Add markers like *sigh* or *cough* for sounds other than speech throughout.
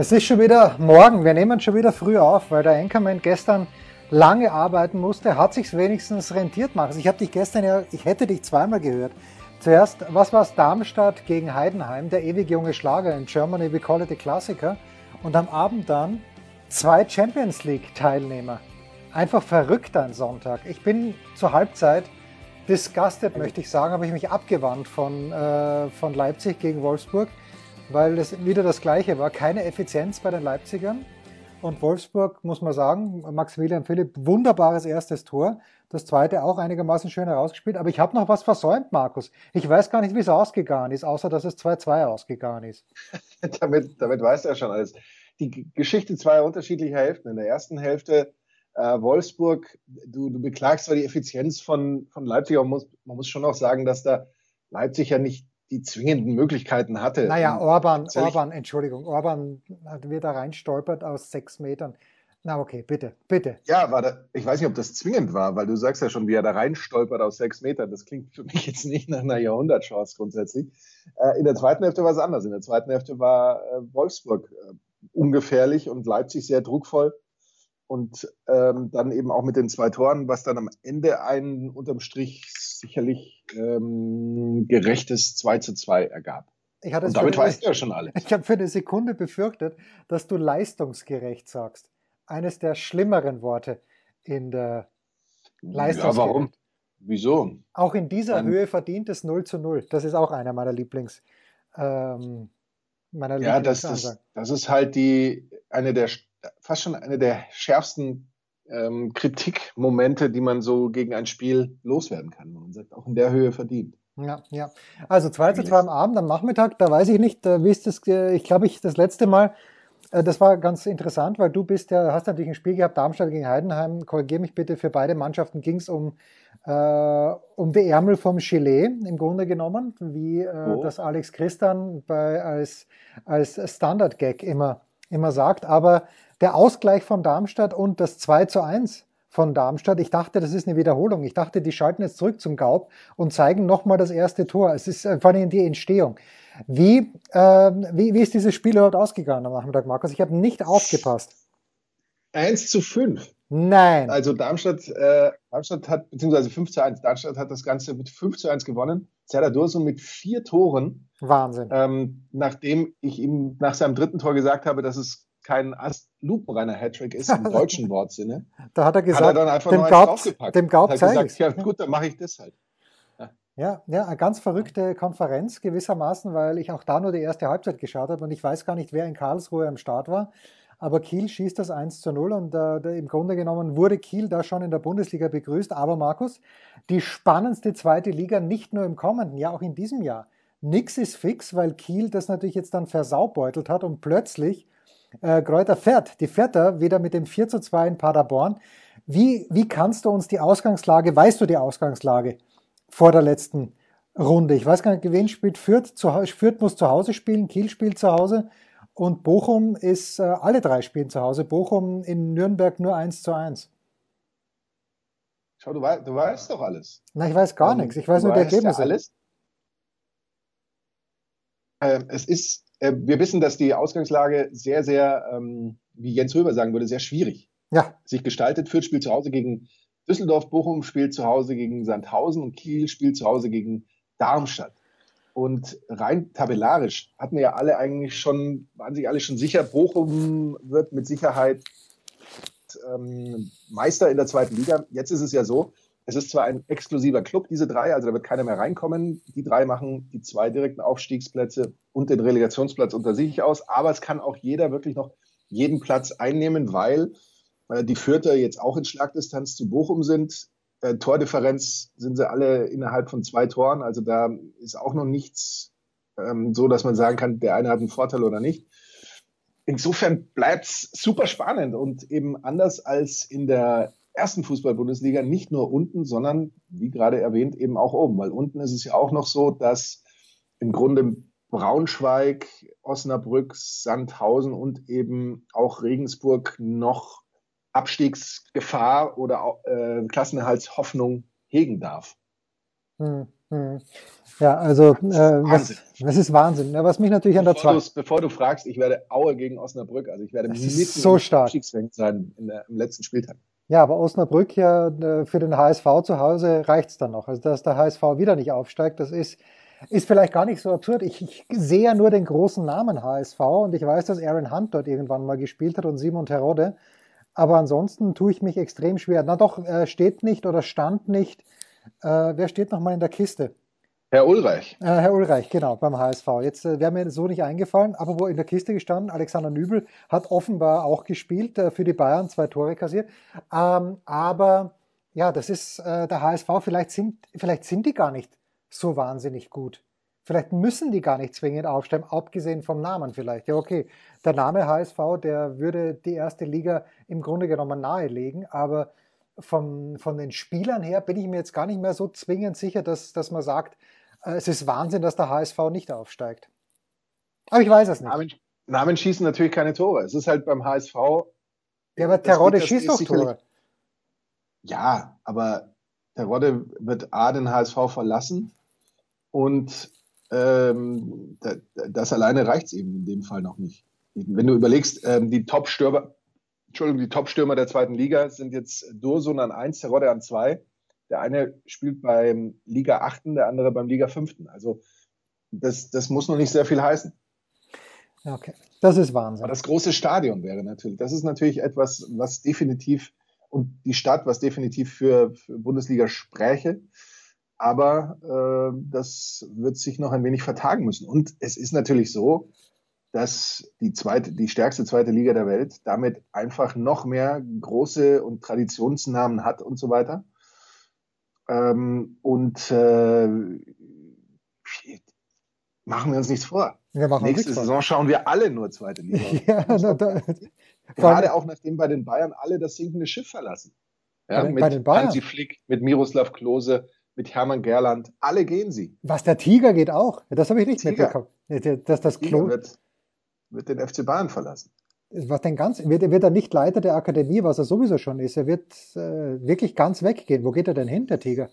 es ist schon wieder morgen. Wir nehmen schon wieder früh auf, weil der Anchorman gestern lange arbeiten musste. Hat sich's wenigstens rentiert, Markus. Ich habe dich gestern ja, ich hätte dich zweimal gehört. Zuerst, was war es? Darmstadt gegen Heidenheim, der ewig junge Schlager in Germany, we call it a Klassiker. Und am Abend dann zwei Champions League Teilnehmer. Einfach verrückt ein Sonntag. Ich bin zur Halbzeit disgusted, möchte ich sagen, habe ich mich abgewandt von, äh, von Leipzig gegen Wolfsburg, weil es wieder das Gleiche war. Keine Effizienz bei den Leipzigern. Und Wolfsburg, muss man sagen, Maximilian Philipp, wunderbares erstes Tor. Das zweite auch einigermaßen schön herausgespielt. Aber ich habe noch was versäumt, Markus. Ich weiß gar nicht, wie es ausgegangen ist, außer dass es 2-2 ausgegangen ist. *laughs* damit, damit weißt du ja schon alles. Die Geschichte zweier unterschiedlicher Hälften. In der ersten Hälfte äh, Wolfsburg, du, du beklagst zwar die Effizienz von, von Leipzig, aber man muss, man muss schon auch sagen, dass da Leipzig ja nicht die zwingenden Möglichkeiten hatte. Naja, Orban, Orban, Entschuldigung, Orban wird da reinstolpert aus sechs Metern. Na okay, bitte, bitte. Ja, war da, ich weiß nicht, ob das zwingend war, weil du sagst ja schon, wie er da reinstolpert aus sechs Metern. Das klingt für mich jetzt nicht nach einer Jahrhundertchance grundsätzlich. Äh, in der zweiten Hälfte war es anders. In der zweiten Hälfte war äh, Wolfsburg äh, ungefährlich und Leipzig sehr druckvoll und ähm, dann eben auch mit den zwei Toren, was dann am Ende ein unterm Strich sicherlich ähm, gerechtes 2 zu 2 ergab. Ich hatte und damit weißt du ja schon alles. *laughs* Ich habe für eine Sekunde befürchtet, dass du leistungsgerecht sagst. Eines der schlimmeren Worte in der Leistungsgerecht. Ja, warum? Wieso? Auch in dieser Nein. Höhe verdient es 0 zu 0. Das ist auch einer meiner Lieblings. Ähm, meiner ja, das, das, das ist halt die eine der fast schon eine der schärfsten ähm, Kritikmomente, die man so gegen ein Spiel loswerden kann. Man sagt, auch in der Höhe verdient. Ja, ja. Also 2 zu 2 am Abend, am Nachmittag, da weiß ich nicht, äh, wie ist das, äh, ich glaube, ich das letzte Mal, äh, das war ganz interessant, weil du bist ja, hast natürlich ein Spiel gehabt, Darmstadt gegen Heidenheim, korrigiere mich bitte, für beide Mannschaften ging es um, äh, um die Ärmel vom Gilet im Grunde genommen, wie äh, oh. das Alex Christian bei, als, als Standard-Gag immer, immer sagt, aber der Ausgleich von Darmstadt und das 2 zu 1 von Darmstadt. Ich dachte, das ist eine Wiederholung. Ich dachte, die schalten jetzt zurück zum Gaub und zeigen nochmal das erste Tor. Es ist vor allem die Entstehung. Wie, äh, wie, wie ist dieses Spiel überhaupt ausgegangen am Nachmittag, Markus? Ich habe nicht aufgepasst. 1 zu 5. Nein. Also Darmstadt, äh, Darmstadt hat, beziehungsweise 5 zu 1, Darmstadt hat das Ganze mit 5 zu 1 gewonnen. Serdar Dursun mit vier Toren. Wahnsinn. Ähm, nachdem ich ihm nach seinem dritten Tor gesagt habe, dass es kein lupenreiner Hattrick ist im *laughs* deutschen Wortsinne. Da hat er gesagt, hat er dann einfach dem noch Gaub, draufgepackt. Dem Gaub hat gesagt, ja gut, dann mache ich das halt. Ja. ja, ja, eine ganz verrückte Konferenz gewissermaßen, weil ich auch da nur die erste Halbzeit geschaut habe und ich weiß gar nicht, wer in Karlsruhe am Start war. Aber Kiel schießt das 1 zu 0 und äh, im Grunde genommen wurde Kiel da schon in der Bundesliga begrüßt. Aber Markus, die spannendste zweite Liga nicht nur im kommenden Jahr, auch in diesem Jahr. Nix ist fix, weil Kiel das natürlich jetzt dann versaubeutelt hat und plötzlich äh, Kräuter fährt. Die fährt er wieder mit dem 4 zu 2 in Paderborn. Wie, wie kannst du uns die Ausgangslage, weißt du die Ausgangslage vor der letzten Runde? Ich weiß gar nicht, wen spielt Fürth. Zu, Fürth muss zu Hause spielen, Kiel spielt zu Hause und Bochum ist, äh, alle drei spielen zu Hause. Bochum in Nürnberg nur 1 zu 1. Schau, du, weißt, du weißt doch alles. Na, ich weiß gar ähm, nichts. Ich weiß nur die Ergebnisse. Ja alles. Ähm, es ist äh, wir wissen, dass die Ausgangslage sehr, sehr, ähm, wie Jens Röber sagen würde, sehr schwierig ja. sich gestaltet. Fürth spielt zu Hause gegen Düsseldorf, Bochum spielt zu Hause gegen Sandhausen und Kiel spielt zu Hause gegen Darmstadt. Und rein tabellarisch hatten wir ja alle eigentlich schon, waren sich alle schon sicher, Bochum wird mit Sicherheit ähm, Meister in der zweiten Liga. Jetzt ist es ja so, es ist zwar ein exklusiver Club, diese drei, also da wird keiner mehr reinkommen. Die drei machen die zwei direkten Aufstiegsplätze und den Relegationsplatz unter sich aus, aber es kann auch jeder wirklich noch jeden Platz einnehmen, weil äh, die Vierter jetzt auch in Schlagdistanz zu Bochum sind. Äh, Tordifferenz sind sie alle innerhalb von zwei Toren, also da ist auch noch nichts ähm, so, dass man sagen kann, der eine hat einen Vorteil oder nicht. insofern bleibt es super spannend und eben anders als in der ersten Fußball-Bundesliga nicht nur unten, sondern wie gerade erwähnt eben auch oben, weil unten ist es ja auch noch so, dass im Grunde Braunschweig, Osnabrück, Sandhausen und eben auch Regensburg noch Abstiegsgefahr oder äh, Klassenerhaltshoffnung hegen darf. Hm, hm. Ja, also äh, was, das ist Wahnsinn. Ja, was mich natürlich bevor an der zweiten. Bevor du fragst, ich werde Aue gegen Osnabrück, also ich werde mitten so stark. sein der, im letzten Spieltag. Ja, aber Osnabrück ja äh, für den HSV zu Hause reicht's dann noch. Also dass der HSV wieder nicht aufsteigt, das ist ist vielleicht gar nicht so absurd. Ich, ich sehe ja nur den großen Namen HSV und ich weiß, dass Aaron Hunt dort irgendwann mal gespielt hat und Simon Terodde. Aber ansonsten tue ich mich extrem schwer. Na doch, äh, steht nicht oder stand nicht. Äh, wer steht noch mal in der Kiste? Herr Ulreich. Äh, Herr Ulreich, genau, beim HSV. Jetzt äh, wäre mir so nicht eingefallen, aber wo in der Kiste gestanden, Alexander Nübel hat offenbar auch gespielt, äh, für die Bayern zwei Tore kassiert. Ähm, aber ja, das ist äh, der HSV, vielleicht sind, vielleicht sind die gar nicht so wahnsinnig gut. Vielleicht müssen die gar nicht zwingend aufsteigen, abgesehen vom Namen vielleicht. Ja, okay, der Name HSV, der würde die erste Liga im Grunde genommen nahelegen, aber vom, von den Spielern her bin ich mir jetzt gar nicht mehr so zwingend sicher, dass, dass man sagt, es ist Wahnsinn, dass der HSV nicht aufsteigt. Aber ich weiß es nicht. Namen, Namen schießen natürlich keine Tore. Es ist halt beim HSV. Ja, aber Terodde schießt doch Tore. Ja, aber Terodde wird A den HSV verlassen und ähm, das alleine reicht es eben in dem Fall noch nicht. Wenn du überlegst, ähm, die Top-Stürmer, Entschuldigung, die Top-Stürmer der zweiten Liga sind jetzt Dursun an 1, Terodde an 2. Der eine spielt beim Liga 8., der andere beim Liga 5. Also das, das muss noch nicht sehr viel heißen. Okay, das ist Wahnsinn. Aber das große Stadion wäre natürlich, das ist natürlich etwas, was definitiv und die Stadt, was definitiv für, für Bundesliga spräche aber äh, das wird sich noch ein wenig vertagen müssen. Und es ist natürlich so, dass die zweite, die stärkste zweite Liga der Welt damit einfach noch mehr große und Traditionsnamen hat und so weiter. Ähm, und äh, machen wir uns nichts vor. Wir Nächste nichts Saison vor. schauen wir alle nur zweite Liga. *laughs* ja, na, da, *laughs* Gerade auch nachdem bei den Bayern alle das sinkende Schiff verlassen. Ja, bei, mit bei den Bayern? Hansi Flick, mit Miroslav Klose, mit Hermann Gerland. Alle gehen sie. Was, der Tiger geht auch? Das habe ich nicht Tiger. mitbekommen. Dass das Klo wird, wird den FC Bayern verlassen. Was denn ganz, wird, wird er nicht Leiter der Akademie, was er sowieso schon ist? Er wird äh, wirklich ganz weggehen. Wo geht er denn hin, der Tiger?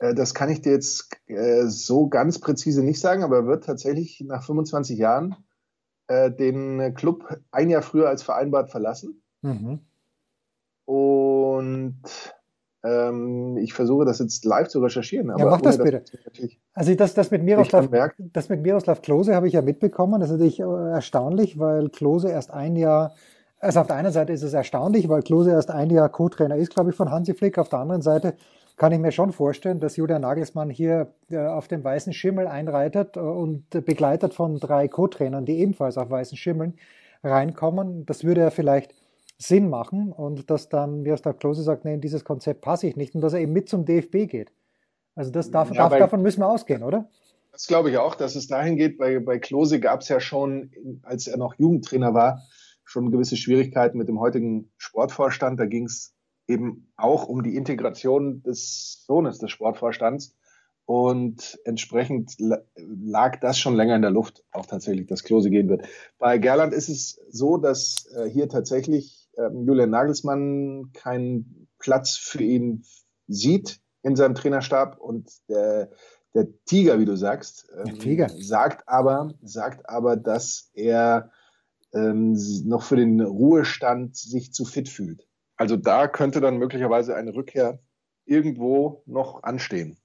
Äh, das kann ich dir jetzt äh, so ganz präzise nicht sagen, aber er wird tatsächlich nach 25 Jahren äh, den Club ein Jahr früher als vereinbart verlassen. Mhm. Und ähm, ich versuche das jetzt live zu recherchieren. ja, mach das bitte. Also das, das, mit Miroslav, das mit Miroslav Klose habe ich ja mitbekommen. Das ist natürlich äh, erstaunlich, weil Klose erst ein Jahr, also auf der einen Seite ist es erstaunlich, weil Klose erst ein Jahr Co-Trainer ist, glaube ich, von Hansi Flick. Auf der anderen Seite kann ich mir schon vorstellen, dass Julian Nagelsmann hier äh, auf dem weißen Schimmel einreitet äh, und begleitet von drei Co-Trainern, die ebenfalls auf weißen Schimmeln reinkommen. Das würde er vielleicht Sinn machen und dass dann Miroslav Klose sagt, nee, in dieses Konzept passe ich nicht und dass er eben mit zum DFB geht. Also das darf, ja, darf, davon müssen wir ausgehen, oder? Das glaube ich auch, dass es dahin geht. Bei, bei Klose gab es ja schon, als er noch Jugendtrainer war, schon gewisse Schwierigkeiten mit dem heutigen Sportvorstand. Da ging es eben auch um die Integration des Sohnes des Sportvorstands. Und entsprechend lag das schon länger in der Luft, auch tatsächlich, dass Klose gehen wird. Bei Gerland ist es so, dass äh, hier tatsächlich ähm, Julian Nagelsmann keinen Platz für ihn sieht in seinem Trainerstab und der, der Tiger, wie du sagst, ähm, sagt aber, sagt aber, dass er ähm, noch für den Ruhestand sich zu fit fühlt. Also da könnte dann möglicherweise eine Rückkehr irgendwo noch anstehen.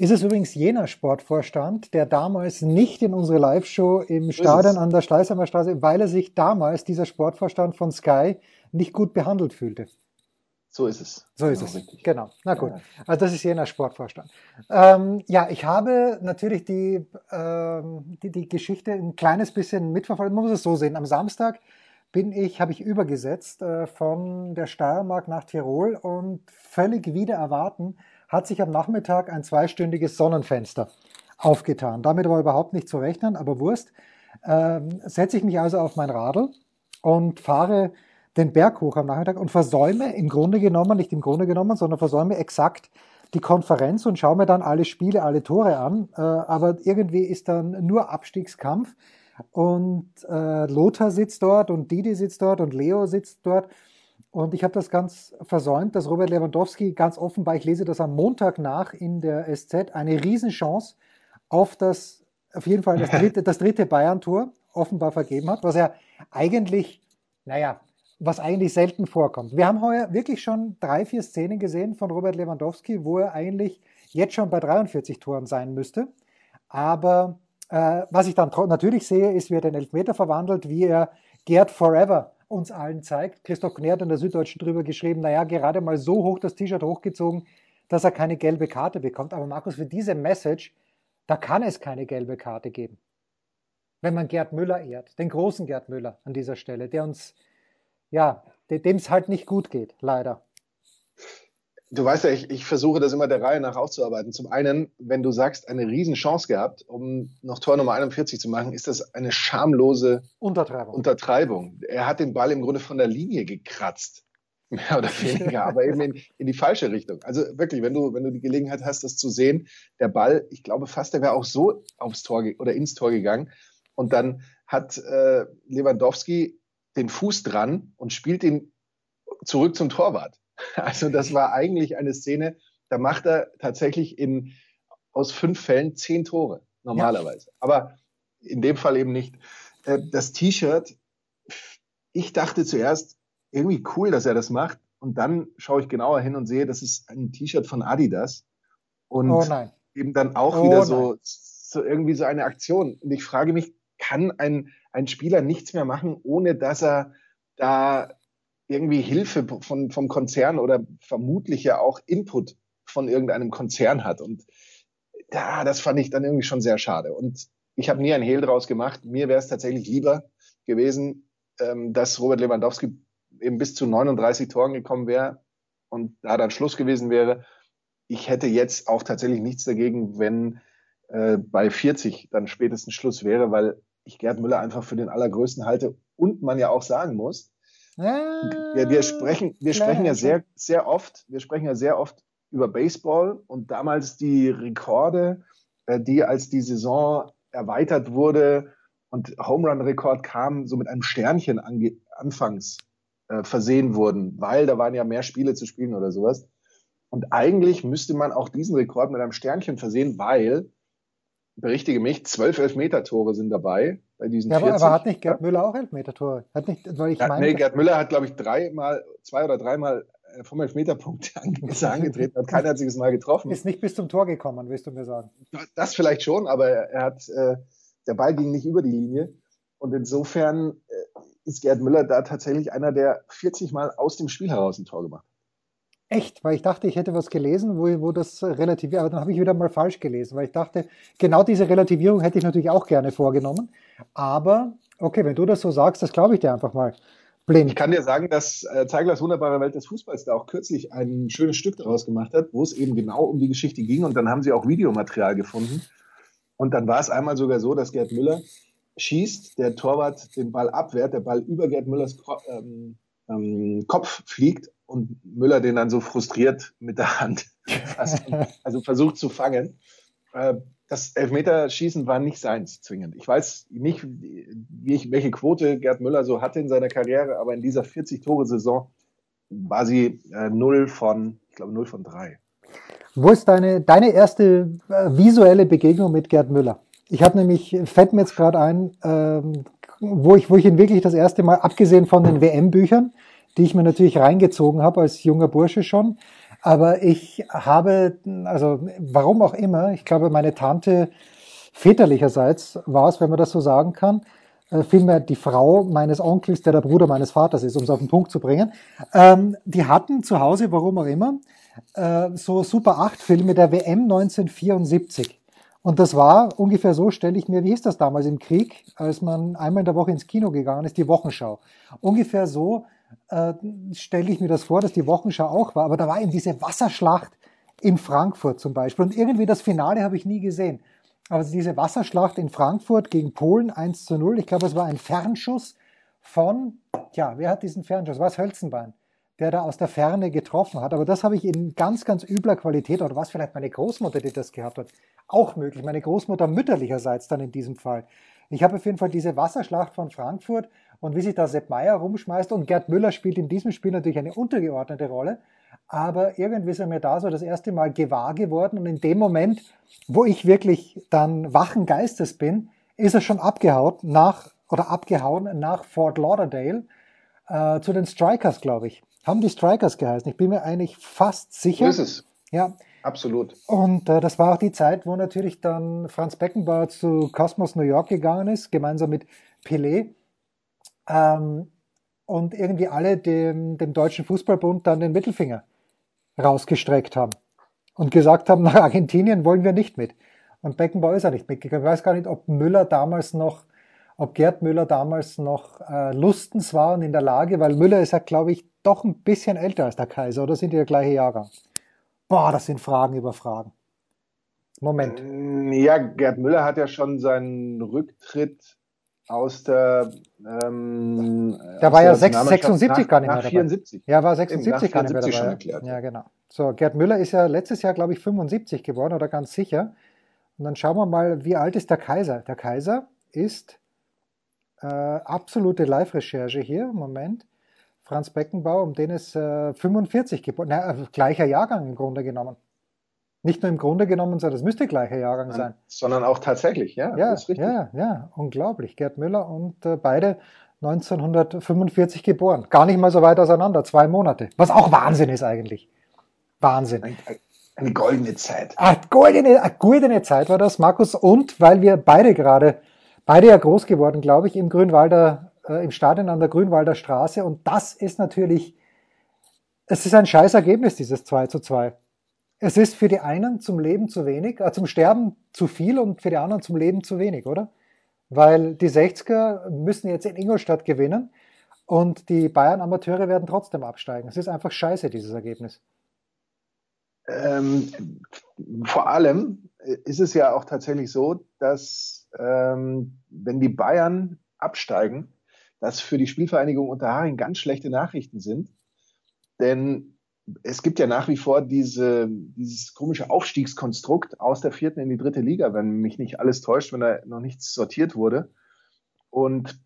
Ist es übrigens jener Sportvorstand, der damals nicht in unsere Live-Show im Stadion an der Schleißheimer Straße, weil er sich damals, dieser Sportvorstand von Sky, nicht gut behandelt fühlte. So ist es. So ist genau, es. Richtig. Genau. Na gut. Also das ist jener Sportvorstand. Ähm, ja, ich habe natürlich die, ähm, die, die Geschichte ein kleines bisschen mitverfolgt. Man muss es so sehen. Am Samstag bin ich, habe ich übergesetzt äh, von der Steiermark nach Tirol und völlig wieder erwarten hat sich am Nachmittag ein zweistündiges Sonnenfenster aufgetan. Damit war überhaupt nicht zu rechnen, aber Wurst. ähm, setze ich mich also auf mein Radl und fahre den Berg hoch am Nachmittag und versäume im Grunde genommen, nicht im Grunde genommen, sondern versäume exakt die Konferenz und schaue mir dann alle Spiele, alle Tore an. Äh, aber irgendwie ist dann nur Abstiegskampf. Und äh, Lothar sitzt dort und Didi sitzt dort und Leo sitzt dort. Und ich habe das ganz versäumt, dass Robert Lewandowski ganz offenbar, ich lese das am Montag nach in der SZ, eine Riesenchance auf das, auf jeden Fall das dritte, das dritte Bayern-Tor offenbar vergeben hat, was er eigentlich, naja, was eigentlich selten vorkommt. Wir haben heuer wirklich schon drei, vier Szenen gesehen von Robert Lewandowski, wo er eigentlich jetzt schon bei 43 Toren sein müsste. Aber äh, was ich dann natürlich sehe, ist, wie er den Elfmeter verwandelt, wie er Gerd Forever uns allen zeigt. Christoph hat in der Süddeutschen drüber geschrieben, naja, gerade mal so hoch das T-Shirt hochgezogen, dass er keine gelbe Karte bekommt. Aber Markus, für diese Message, da kann es keine gelbe Karte geben. Wenn man Gerd Müller ehrt, den großen Gerd Müller an dieser Stelle, der uns ja, dem es halt nicht gut geht, leider. Du weißt ja, ich, ich versuche das immer der Reihe nach aufzuarbeiten. Zum einen, wenn du sagst, eine Riesenchance gehabt, um noch Tor Nummer 41 zu machen, ist das eine schamlose Untertreibung. Untertreibung. Er hat den Ball im Grunde von der Linie gekratzt. *laughs* Mehr oder weniger, aber eben in, in die falsche Richtung. Also wirklich, wenn du, wenn du die Gelegenheit hast, das zu sehen, der Ball, ich glaube fast, der wäre auch so aufs Tor oder ins Tor gegangen. Und dann hat äh, Lewandowski den Fuß dran und spielt ihn zurück zum Torwart. *laughs* Also das war eigentlich eine Szene, da macht er tatsächlich in, aus fünf Fällen zehn Tore normalerweise. Ja. Aber in dem Fall eben nicht. Äh, das T-Shirt, ich dachte zuerst, irgendwie cool, dass er das macht. Und dann schaue ich genauer hin und sehe, das ist ein T-Shirt von Adidas. Und oh eben dann auch oh wieder so, so irgendwie so eine Aktion. Und ich frage mich, kann ein, ein Spieler nichts mehr machen, ohne dass er da irgendwie Hilfe von, vom Konzern oder vermutlich ja auch Input von irgendeinem Konzern hat. Und da, das fand ich dann irgendwie schon sehr schade. Und ich habe nie ein Hehl draus gemacht. Mir wäre es tatsächlich lieber gewesen, ähm, dass Robert Lewandowski eben bis zu 39 Toren gekommen wäre und da dann Schluss gewesen wäre. Ich hätte jetzt auch tatsächlich nichts dagegen, wenn äh, bei 40 dann spätestens Schluss wäre, weil ich Gerd Müller einfach für den allergrößten halte und man ja auch sagen muss, ja, wir, sprechen, wir sprechen ja sehr, sehr oft, wir sprechen ja sehr oft über Baseball und damals die Rekorde, äh, die als die Saison erweitert wurde und Home Run Rekord kam, so mit einem Sternchen anfangs äh, versehen wurden, weil da waren ja mehr Spiele zu spielen oder sowas. Und eigentlich müsste man auch diesen Rekord mit einem Sternchen versehen, weil berichtige mich, zwölf Elfmeter-Tore sind dabei bei diesen ja, 40. Aber hat nicht Gerd Müller auch Elfmeter-Tore? Hat nicht, weil ich ja, meine, nee, Gerd Müller hat, glaube ich, dreimal, zwei oder dreimal äh, vom Elfmeterpunkt *laughs* angetreten, hat kein einziges Mal getroffen. Ist nicht bis zum Tor gekommen, willst du mir sagen? Das vielleicht schon, aber er hat, äh, der Ball ging nicht über die Linie. Und insofern äh, ist Gerd Müller da tatsächlich einer, der 40 Mal aus dem Spiel heraus ein Tor gemacht hat. Echt, weil ich dachte, ich hätte was gelesen, wo, wo das relativiert, aber dann habe ich wieder mal falsch gelesen, weil ich dachte, genau diese Relativierung hätte ich natürlich auch gerne vorgenommen. Aber okay, wenn du das so sagst, das glaube ich dir einfach mal. Blind. Ich kann dir sagen, dass äh, Zeiglers wunderbare Welt des Fußballs da auch kürzlich ein schönes Stück daraus gemacht hat, wo es eben genau um die Geschichte ging und dann haben sie auch Videomaterial gefunden. Und dann war es einmal sogar so, dass Gerd Müller schießt, der Torwart den Ball abwehrt, der Ball über Gerd Müllers ähm, ähm, Kopf fliegt und Müller den dann so frustriert mit der Hand fasst, *laughs* also versucht zu fangen. Äh, das Elfmeterschießen war nicht seins zwingend. Ich weiß nicht, welche Quote Gerd Müller so hatte in seiner Karriere, aber in dieser 40-Tore-Saison war sie äh, 0 von, ich glaube, 0 von 3. Wo ist deine, deine erste äh, visuelle Begegnung mit Gerd Müller? Ich habe nämlich, fällt mir jetzt gerade ein, ähm, wo, ich, wo ich ihn wirklich das erste Mal, abgesehen von den WM-Büchern, die ich mir natürlich reingezogen habe als junger Bursche schon. Aber ich habe, also warum auch immer, ich glaube, meine Tante väterlicherseits war es, wenn man das so sagen kann, äh, vielmehr die Frau meines Onkels, der der Bruder meines Vaters ist, um es auf den Punkt zu bringen. Ähm, die hatten zu Hause, warum auch immer, äh, so Super 8 Filme der WM 1974. Und das war ungefähr so, stelle ich mir, wie hieß das damals im Krieg, als man einmal in der Woche ins Kino gegangen ist, die Wochenschau. Ungefähr so äh, stelle ich mir das vor, dass die Wochenschau auch war. Aber da war eben diese Wasserschlacht in Frankfurt zum Beispiel. Und irgendwie das Finale habe ich nie gesehen. Also diese Wasserschlacht in Frankfurt gegen Polen 1 zu 0. Ich glaube, es war ein Fernschuss von, ja, wer hat diesen Fernschuss? War es Hölzenbein, der da aus der Ferne getroffen hat. Aber das habe ich in ganz, ganz übler Qualität, oder was vielleicht meine Großmutter, die das gehabt hat, auch möglich. Meine Großmutter mütterlicherseits dann in diesem Fall. Ich habe auf jeden Fall diese Wasserschlacht von Frankfurt und wie sich da Sepp Meier rumschmeißt und Gerd Müller spielt in diesem Spiel natürlich eine untergeordnete Rolle. Aber irgendwie ist er mir da so das erste Mal gewahr geworden und in dem Moment, wo ich wirklich dann wachen Geistes bin, ist er schon abgehauen nach oder abgehauen nach Fort Lauderdale äh, zu den Strikers, glaube ich. Haben die Strikers geheißen? Ich bin mir eigentlich fast sicher. So ist es. Ja. Absolut. Und äh, das war auch die Zeit, wo natürlich dann Franz Beckenbauer zu Cosmos New York gegangen ist, gemeinsam mit Pelé. Ähm, und irgendwie alle dem, dem Deutschen Fußballbund dann den Mittelfinger rausgestreckt haben und gesagt haben, *laughs* nach Argentinien wollen wir nicht mit. Und Beckenbauer ist ja nicht mitgegangen. Ich weiß gar nicht, ob Müller damals noch, ob Gerd Müller damals noch äh, lustens war und in der Lage, weil Müller ist ja, glaube ich, doch ein bisschen älter als der Kaiser, oder sind die der gleiche Jahrgang? Boah, das sind Fragen über Fragen. Moment. Ja, Gerd Müller hat ja schon seinen Rücktritt aus der. Ähm, der war ja 76 gar nicht nach mehr dabei. 74. Ja, war 76 gar nicht mehr dabei. schon erklärt. Ja, genau. So, Gerd Müller ist ja letztes Jahr, glaube ich, 75 geworden oder ganz sicher. Und dann schauen wir mal, wie alt ist der Kaiser? Der Kaiser ist äh, absolute Live-Recherche hier. Moment. Franz Beckenbauer, um den ist äh, 45 geboren. Äh, gleicher Jahrgang im Grunde genommen. Nicht nur im Grunde genommen, sondern es müsste gleicher Jahrgang sein. Sondern auch tatsächlich, ja. Ja, ja, ja, unglaublich. Gerd Müller und äh, beide 1945 geboren. Gar nicht mal so weit auseinander, zwei Monate. Was auch Wahnsinn ist eigentlich. Wahnsinn. Eine, eine goldene Zeit. Ah, goldene, eine goldene Zeit war das, Markus. Und weil wir beide gerade, beide ja groß geworden, glaube ich, im Grünwalder, äh, im Stadion an der Grünwalder Straße. Und das ist natürlich, es ist ein scheiß Ergebnis, dieses 2 zu 2 es ist für die einen zum Leben zu wenig, äh, zum Sterben zu viel und für die anderen zum Leben zu wenig, oder? Weil die 60er müssen jetzt in Ingolstadt gewinnen und die Bayern-Amateure werden trotzdem absteigen. Es ist einfach scheiße, dieses Ergebnis. Ähm, vor allem ist es ja auch tatsächlich so, dass ähm, wenn die Bayern absteigen, das für die Spielvereinigung Unterhaching ganz schlechte Nachrichten sind. Denn es gibt ja nach wie vor diese, dieses komische Aufstiegskonstrukt aus der vierten in die dritte Liga, wenn mich nicht alles täuscht, wenn da noch nichts sortiert wurde. Und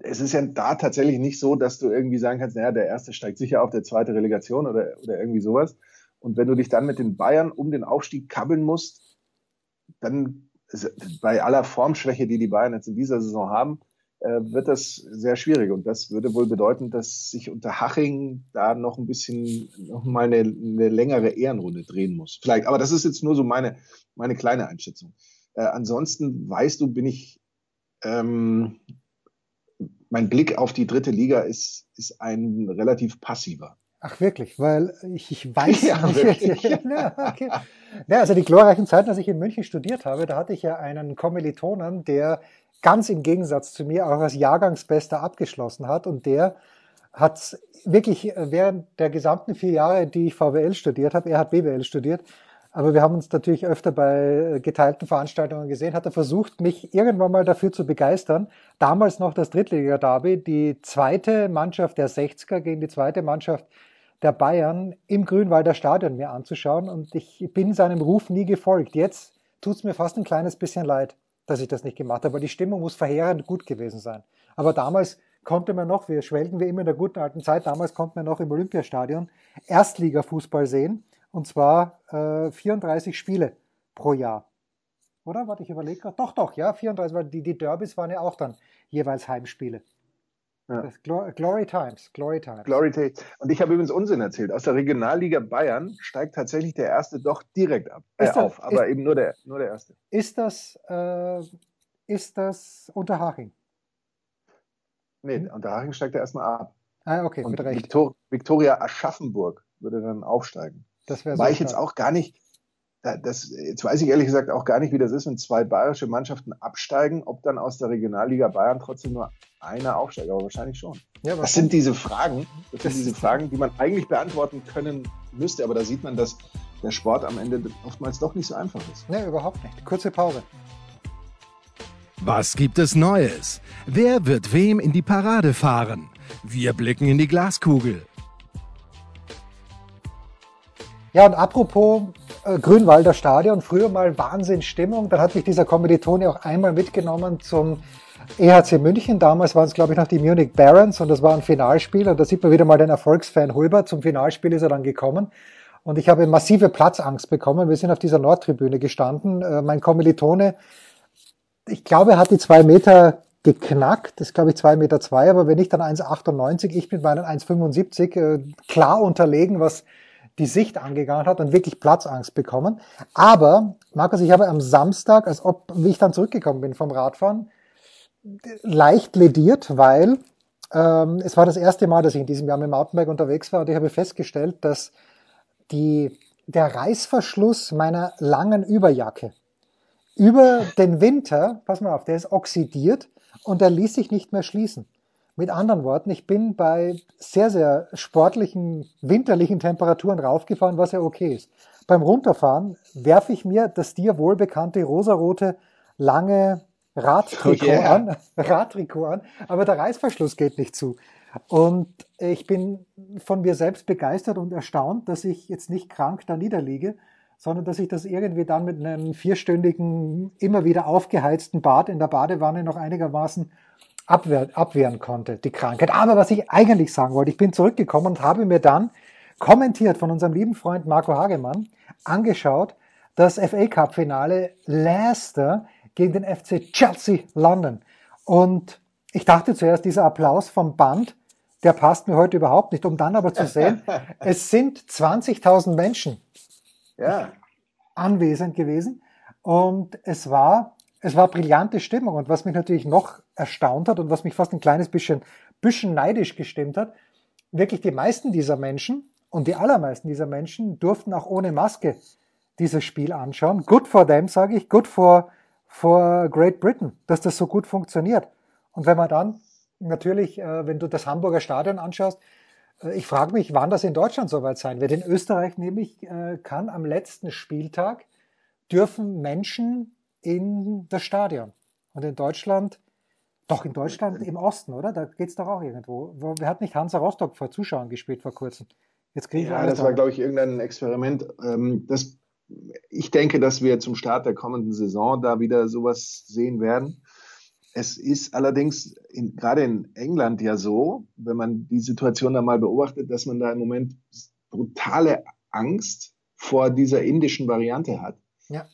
es ist ja da tatsächlich nicht so, dass du irgendwie sagen kannst, naja, der erste steigt sicher auf, der zweite Relegation oder, oder irgendwie sowas. Und wenn du dich dann mit den Bayern um den Aufstieg kabbeln musst, dann bei aller Formschwäche, die die Bayern jetzt in dieser Saison haben, wird das sehr schwierig. Und das würde wohl bedeuten, dass sich unter Haching da noch ein bisschen, noch mal eine, eine längere Ehrenrunde drehen muss. Vielleicht, aber das ist jetzt nur so meine, meine kleine Einschätzung. Äh, ansonsten weißt du, bin ich, ähm, mein Blick auf die dritte Liga ist, ist ein relativ passiver. Ach wirklich, weil ich, ich weiß *laughs* ja, wirklich. *laughs* ja, okay. ja, also die glorreichen Zeiten, als ich in München studiert habe, da hatte ich ja einen Kommilitonen, der ganz im Gegensatz zu mir auch als Jahrgangsbester abgeschlossen hat und der hat wirklich während der gesamten vier Jahre, die ich VWL studiert habe, er hat BWL studiert, aber wir haben uns natürlich öfter bei geteilten Veranstaltungen gesehen, hat er versucht, mich irgendwann mal dafür zu begeistern. Damals noch das Drittliga-Derby, die zweite Mannschaft der 60er gegen die zweite Mannschaft der Bayern im Grünwalder Stadion mir anzuschauen und ich bin seinem Ruf nie gefolgt. Jetzt tut es mir fast ein kleines bisschen leid dass ich das nicht gemacht habe, weil die Stimmung muss verheerend gut gewesen sein. Aber damals konnte man noch, wir schwelgen wie immer in der guten alten Zeit, damals konnte man noch im Olympiastadion Erstliga-Fußball sehen und zwar äh, 34 Spiele pro Jahr. Oder? Warte, ich überlege. Doch, doch, ja, 34, weil die, die Derbys waren ja auch dann jeweils Heimspiele. Ja. Glory Times, Glory Times. Glory Times. Und ich habe übrigens Unsinn erzählt. Aus der Regionalliga Bayern steigt tatsächlich der erste doch direkt ab, äh, das, auf, aber ist, eben nur der, nur der erste. Ist das, äh, ist das Unterhaching? Nee, hm? Unterhaching steigt er erstmal ab. Ah, okay, Und mit Recht. Victor, Victoria Aschaffenburg würde dann aufsteigen. Das wäre War ich jetzt auch gar nicht, das, jetzt weiß ich ehrlich gesagt auch gar nicht, wie das ist, wenn zwei bayerische Mannschaften absteigen, ob dann aus der Regionalliga Bayern trotzdem nur einer aufsteigt, aber wahrscheinlich schon. Ja, das sind diese Fragen, das sind diese Fragen, die man eigentlich beantworten können müsste, aber da sieht man, dass der Sport am Ende oftmals doch nicht so einfach ist. Ne, überhaupt nicht. Kurze Pause. Was gibt es Neues? Wer wird wem in die Parade fahren? Wir blicken in die Glaskugel. Ja, und apropos Grünwalder Stadion, früher mal Wahnsinnsstimmung. Dann hat mich dieser Kommilitone auch einmal mitgenommen zum EHC München. Damals waren es, glaube ich, noch die Munich Barons und das war ein Finalspiel. Und da sieht man wieder mal den Erfolgsfan Hulber. Zum Finalspiel ist er dann gekommen. Und ich habe massive Platzangst bekommen. Wir sind auf dieser Nordtribüne gestanden. Äh, mein Kommilitone ich glaube, hat die zwei Meter geknackt. Das ist, glaube ich, zwei Meter, zwei, aber wenn ich dann 1,98, ich mit meinen 1,75 äh, klar unterlegen, was die Sicht angegangen hat und wirklich Platzangst bekommen. Aber, Markus, ich habe am Samstag, als ob, wie ich dann zurückgekommen bin vom Radfahren, leicht lediert, weil ähm, es war das erste Mal, dass ich in diesem Jahr mit Mountainbike unterwegs war und ich habe festgestellt, dass die, der Reißverschluss meiner langen Überjacke, über den Winter, pass mal auf, der ist oxidiert und der ließ sich nicht mehr schließen. Mit anderen Worten, ich bin bei sehr, sehr sportlichen, winterlichen Temperaturen raufgefahren, was ja okay ist. Beim Runterfahren werfe ich mir das dir wohlbekannte rosarote, lange Radtrikot oh yeah. an, *laughs* Radtrikot an, aber der Reißverschluss geht nicht zu. Und ich bin von mir selbst begeistert und erstaunt, dass ich jetzt nicht krank da niederliege, sondern dass ich das irgendwie dann mit einem vierstündigen, immer wieder aufgeheizten Bad in der Badewanne noch einigermaßen abwehr, abwehren konnte, die Krankheit. Aber was ich eigentlich sagen wollte, ich bin zurückgekommen und habe mir dann kommentiert von unserem lieben Freund Marco Hagemann angeschaut, das FA Cup Finale Leicester gegen den FC Chelsea London. Und ich dachte zuerst, dieser Applaus vom Band, der passt mir heute überhaupt nicht, um dann aber zu sehen, *laughs* es sind 20.000 Menschen ja. anwesend gewesen. Und es war, es war brillante Stimmung. Und was mich natürlich noch erstaunt hat und was mich fast ein kleines bisschen, bisschen neidisch gestimmt hat, wirklich die meisten dieser Menschen und die allermeisten dieser Menschen durften auch ohne Maske dieses Spiel anschauen. Good for them, sage ich, good for, for Great Britain, dass das so gut funktioniert. Und wenn man dann natürlich, äh, wenn du das Hamburger Stadion anschaust, äh, ich frage mich, wann das in Deutschland soweit sein wird. In Österreich nämlich äh, kann am letzten Spieltag dürfen Menschen in das Stadion. Und in Deutschland, doch in Deutschland im Osten, oder? Da geht es doch auch irgendwo. Wer hat nicht Hansa Rostock vor Zuschauern gespielt vor kurzem? Jetzt kriege ich ja, das war, glaube ich, irgendein Experiment. Ähm, das, ich denke, dass wir zum Start der kommenden Saison da wieder sowas sehen werden. Es ist allerdings in, gerade in England ja so, wenn man die Situation da mal beobachtet, dass man da im Moment brutale Angst vor dieser indischen Variante hat. Ja.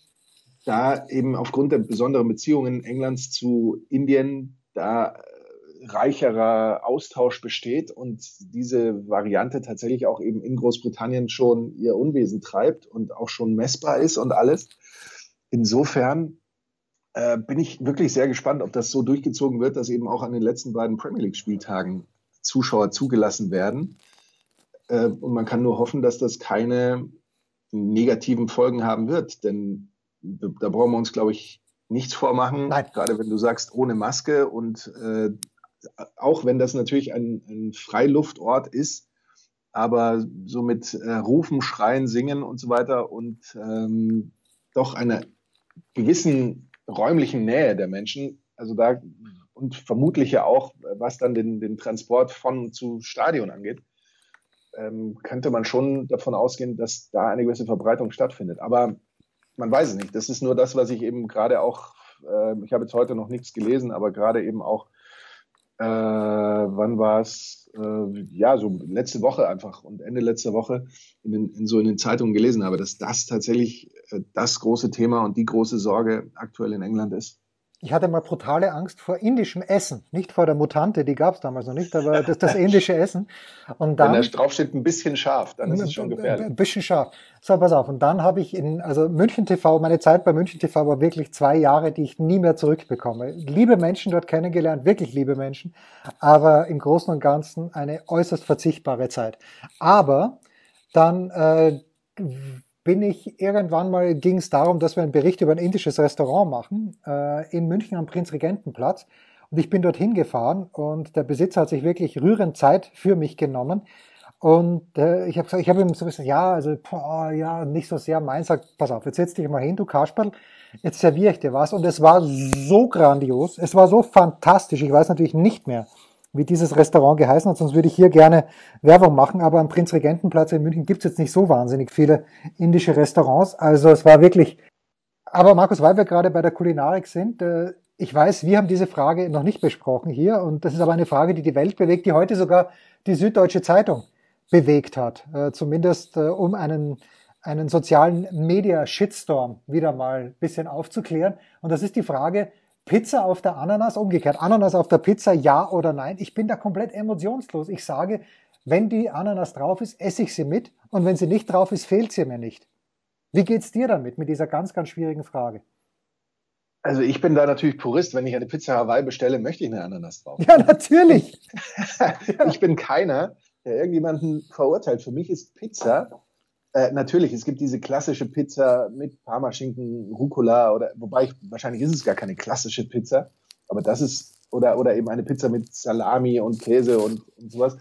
Da eben aufgrund der besonderen Beziehungen Englands zu Indien da äh, reicherer Austausch besteht und diese Variante tatsächlich auch eben in Großbritannien schon ihr Unwesen treibt und auch schon messbar ist und alles. Insofern äh, bin ich wirklich sehr gespannt, ob das so durchgezogen wird, dass eben auch an den letzten beiden Premier League-Spieltagen Zuschauer zugelassen werden. Äh, und man kann nur hoffen, dass das keine negativen Folgen haben wird, denn da brauchen wir uns, glaube ich, nichts vormachen. Nein. Gerade wenn du sagst, ohne Maske und äh, auch wenn das natürlich ein, ein Freiluftort ist, aber so mit äh, Rufen, Schreien, Singen und so weiter und ähm, doch einer gewissen räumlichen Nähe der Menschen. Also da und vermutlich ja auch, was dann den, den Transport von zu Stadion angeht, ähm, könnte man schon davon ausgehen, dass da eine gewisse Verbreitung stattfindet. Aber man weiß es nicht. Das ist nur das, was ich eben gerade auch, äh, ich habe jetzt heute noch nichts gelesen, aber gerade eben auch, äh, wann war es? Äh, ja, so letzte Woche einfach und Ende letzter Woche in, den, in so in den Zeitungen gelesen habe, dass das tatsächlich äh, das große Thema und die große Sorge aktuell in England ist. Ich hatte mal brutale Angst vor indischem Essen, nicht vor der Mutante, die gab es damals noch nicht, aber das, das indische Essen. Und dann, Wenn da drauf steht ein bisschen scharf, dann ist es schon gefährlich. Ein bisschen scharf. So, pass auf. Und dann habe ich in, also München TV, meine Zeit bei München TV war wirklich zwei Jahre, die ich nie mehr zurückbekomme. Liebe Menschen dort kennengelernt, wirklich liebe Menschen, aber im Großen und Ganzen eine äußerst verzichtbare Zeit. Aber dann äh, bin ich irgendwann mal, ging es darum, dass wir einen Bericht über ein indisches Restaurant machen, äh, in München am Prinzregentenplatz. Und ich bin dorthin gefahren und der Besitzer hat sich wirklich rührend Zeit für mich genommen. Und äh, ich habe gesagt, ich habe ihm so ein bisschen, ja, also, boah, ja, nicht so sehr meins. Sagt, pass auf, jetzt setz dich mal hin, du Kasperl, jetzt serviere ich dir was. Und es war so grandios, es war so fantastisch. Ich weiß natürlich nicht mehr, wie dieses Restaurant geheißen hat, sonst würde ich hier gerne Werbung machen. Aber am Prinzregentenplatz in München gibt's jetzt nicht so wahnsinnig viele indische Restaurants. Also es war wirklich. Aber Markus, weil wir gerade bei der Kulinarik sind, äh, ich weiß, wir haben diese Frage noch nicht besprochen hier. Und das ist aber eine Frage, die die Welt bewegt, die heute sogar die Süddeutsche Zeitung bewegt hat, äh, zumindest äh, um einen, einen sozialen Media-Shitstorm wieder mal bisschen aufzuklären. Und das ist die Frage, Pizza auf der Ananas, umgekehrt, Ananas auf der Pizza, ja oder nein? Ich bin da komplett emotionslos. Ich sage, wenn die Ananas drauf ist, esse ich sie mit und wenn sie nicht drauf ist, fehlt sie mir nicht. Wie geht's dir damit, mit dieser ganz, ganz schwierigen Frage? Also ich bin da natürlich Purist. Wenn ich eine Pizza Hawaii bestelle, möchte ich eine Ananas drauf. Ja, natürlich. *laughs* ich bin keiner, der irgendjemanden verurteilt. Für mich ist Pizza, äh, natürlich, es gibt diese klassische Pizza mit Parmaschinken, Rucola oder, wobei ich, wahrscheinlich ist es gar keine klassische Pizza, aber das ist, oder, oder eben eine Pizza mit Salami und Käse und, und sowas.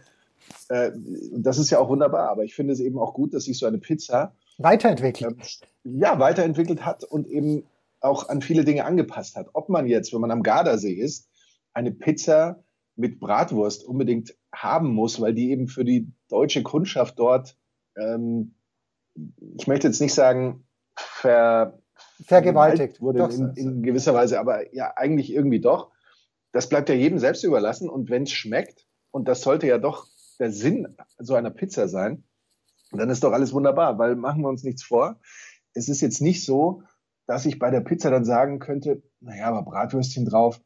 Äh, das ist ja auch wunderbar, aber ich finde es eben auch gut, dass sich so eine Pizza weiterentwickelt. Äh, ja, weiterentwickelt hat und eben auch an viele Dinge angepasst hat. Ob man jetzt, wenn man am Gardasee ist, eine Pizza mit Bratwurst unbedingt haben muss, weil die eben für die deutsche Kundschaft dort, ähm, ich möchte jetzt nicht sagen, ver, vergewaltigt wurde doch, in, in, gewisser Weise, aber ja, eigentlich irgendwie doch. Das bleibt ja jedem selbst überlassen und wenn es schmeckt, und das sollte ja doch der Sinn so einer Pizza sein, dann ist doch alles wunderbar, weil machen wir uns nichts vor. Es ist jetzt nicht so, dass ich bei der Pizza dann sagen könnte, naja, aber Bratwürstchen drauf,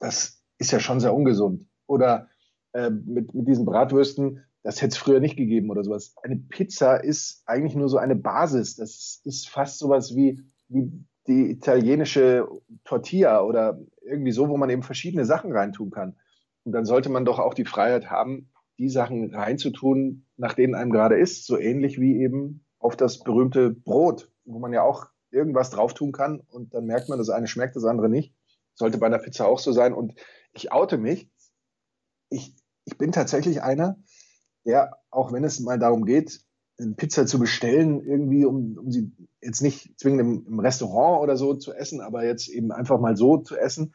das ist ja schon sehr ungesund. Oder äh, mit, mit diesen Bratwürsten, das hätte es früher nicht gegeben oder sowas. Eine Pizza ist eigentlich nur so eine Basis. Das ist fast sowas wie, wie die italienische Tortilla oder irgendwie so, wo man eben verschiedene Sachen reintun kann. Und dann sollte man doch auch die Freiheit haben, die Sachen reinzutun, nach denen einem gerade ist. So ähnlich wie eben auf das berühmte Brot, wo man ja auch irgendwas drauf tun kann und dann merkt man, das eine schmeckt, das andere nicht. Sollte bei einer Pizza auch so sein. Und ich oute mich. Ich ich bin tatsächlich einer, der, auch wenn es mal darum geht, eine Pizza zu bestellen, irgendwie, um, um sie jetzt nicht zwingend im, im, Restaurant oder so zu essen, aber jetzt eben einfach mal so zu essen.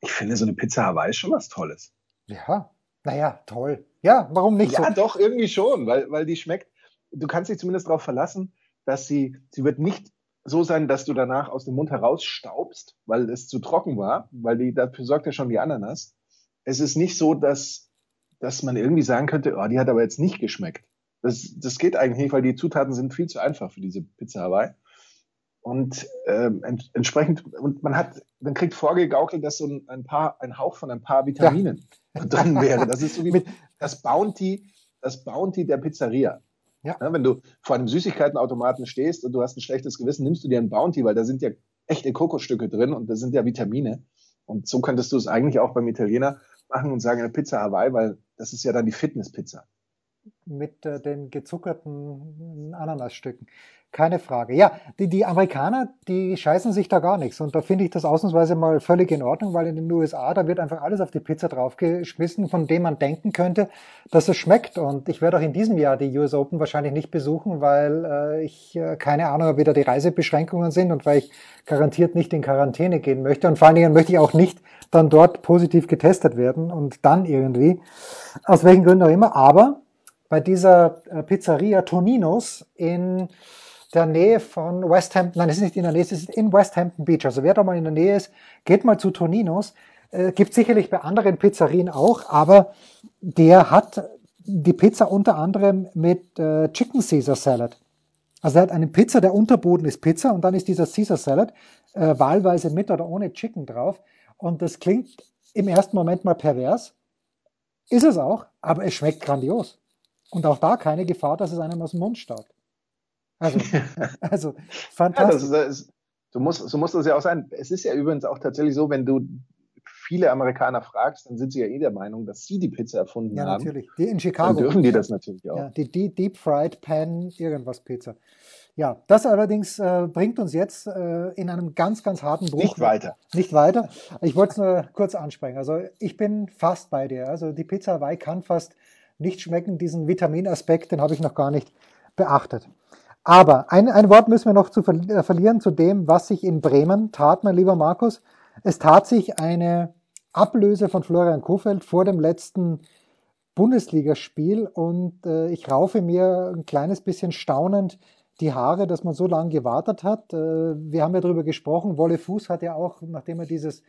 Ich finde, so eine Pizza Hawaii ist schon was Tolles. Ja, naja, toll. Ja, warum nicht? Ja, so? doch, irgendwie schon, weil, weil die schmeckt, du kannst dich zumindest darauf verlassen, dass sie, sie wird nicht so sein, dass du danach aus dem Mund herausstaubst, weil es zu trocken war, weil die, dafür sorgt ja schon die Ananas. Es ist nicht so, dass dass man irgendwie sagen könnte, oh, die hat aber jetzt nicht geschmeckt. Das, das geht eigentlich nicht, weil die Zutaten sind viel zu einfach für diese Pizza Hawaii. Und ähm, ent, entsprechend, und man hat, man kriegt vorgegaukelt, dass so ein, ein paar, ein Hauch von ein paar Vitaminen ja. *laughs* drin wäre. Das ist so wie das Bounty, das Bounty der Pizzeria. Ja. ja. wenn du vor einem Süßigkeitenautomaten stehst und du hast ein schlechtes Gewissen, nimmst du dir ein Bounty, weil da sind ja echte Kokosstücke drin und da sind ja Vitamine. Und so könntest du es eigentlich auch beim Italiener machen und sagen eine Pizza Hawaii, weil das ist ja dann die Fitnesspizza. Mit äh, den gezuckerten Ananasstücken. Keine Frage. Ja, die, die Amerikaner, die scheißen sich da gar nichts. Und da finde ich das ausnahmsweise mal völlig in Ordnung, weil in den USA, da wird einfach alles auf die Pizza draufgeschmissen, von dem man denken könnte, dass es schmeckt. Und ich werde auch in diesem Jahr die US Open wahrscheinlich nicht besuchen, weil äh, ich äh, keine Ahnung, ob wieder die Reisebeschränkungen sind und weil ich garantiert nicht in Quarantäne gehen möchte. Und vor allen Dingen möchte ich auch nicht dann dort positiv getestet werden und dann irgendwie, aus welchen Gründen auch immer. Aber bei dieser äh, Pizzeria Toninos in der Nähe von West Hampton, nein, es ist nicht in der Nähe, es ist in West Hampton Beach. Also wer da mal in der Nähe ist, geht mal zu Toninos. Äh, gibt sicherlich bei anderen Pizzerien auch, aber der hat die Pizza unter anderem mit äh, Chicken Caesar Salad. Also er hat eine Pizza, der Unterboden ist Pizza und dann ist dieser Caesar Salad äh, wahlweise mit oder ohne Chicken drauf. Und das klingt im ersten Moment mal pervers. Ist es auch, aber es schmeckt grandios. Und auch da keine Gefahr, dass es einem aus dem Mund staubt. Also, *laughs* also fantastisch. Ja, ist, ist, so, muss, so muss das ja auch sein. Es ist ja übrigens auch tatsächlich so, wenn du viele Amerikaner fragst, dann sind sie ja eh der Meinung, dass sie die Pizza erfunden ja, haben. Ja, natürlich. Die in Chicago. Dann dürfen die das natürlich auch. Ja, die, die Deep Fried Pan irgendwas Pizza. Ja, das allerdings äh, bringt uns jetzt äh, in einem ganz, ganz harten Bruch. Nicht weiter. Nicht weiter. Ich wollte es nur kurz ansprechen. Also ich bin fast bei dir. Also die Pizza Hawaii kann fast nicht schmecken. Diesen Vitaminaspekt, den habe ich noch gar nicht beachtet. Aber ein, ein Wort müssen wir noch zu ver äh, verlieren zu dem, was sich in Bremen tat, mein lieber Markus. Es tat sich eine Ablöse von Florian Kofeld vor dem letzten Bundesligaspiel und äh, ich raufe mir ein kleines bisschen staunend die Haare, dass man so lange gewartet hat. Äh, wir haben ja darüber gesprochen, Wolle Fuß hat ja auch, nachdem er dieses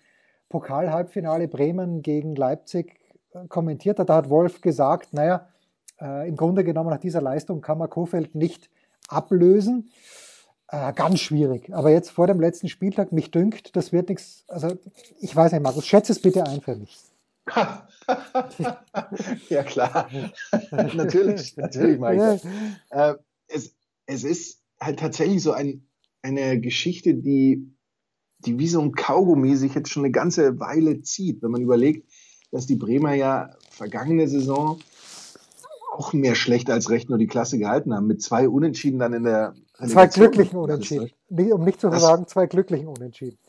Pokal-Halbfinale Bremen gegen Leipzig kommentiert hat, da hat Wolf gesagt, naja, äh, im Grunde genommen nach dieser Leistung kann man Kofeld nicht ablösen. Äh, ganz schwierig. Aber jetzt vor dem letzten Spieltag, mich dünkt, das wird nichts. Also, ich weiß nicht, Markus, schätze es bitte ein für mich. *laughs* ja, klar. *laughs* natürlich, natürlich, Michael. Äh, es, es ist halt tatsächlich so ein, eine Geschichte, die, die wie so ein Kaugummi sich jetzt schon eine ganze Weile zieht. Wenn man überlegt, dass die Bremer ja vergangene Saison auch mehr schlecht als recht nur die Klasse gehalten haben, mit zwei Unentschieden dann in der Zwei glücklichen Unentschieden. Um nicht zu sagen, zwei glücklichen Unentschieden.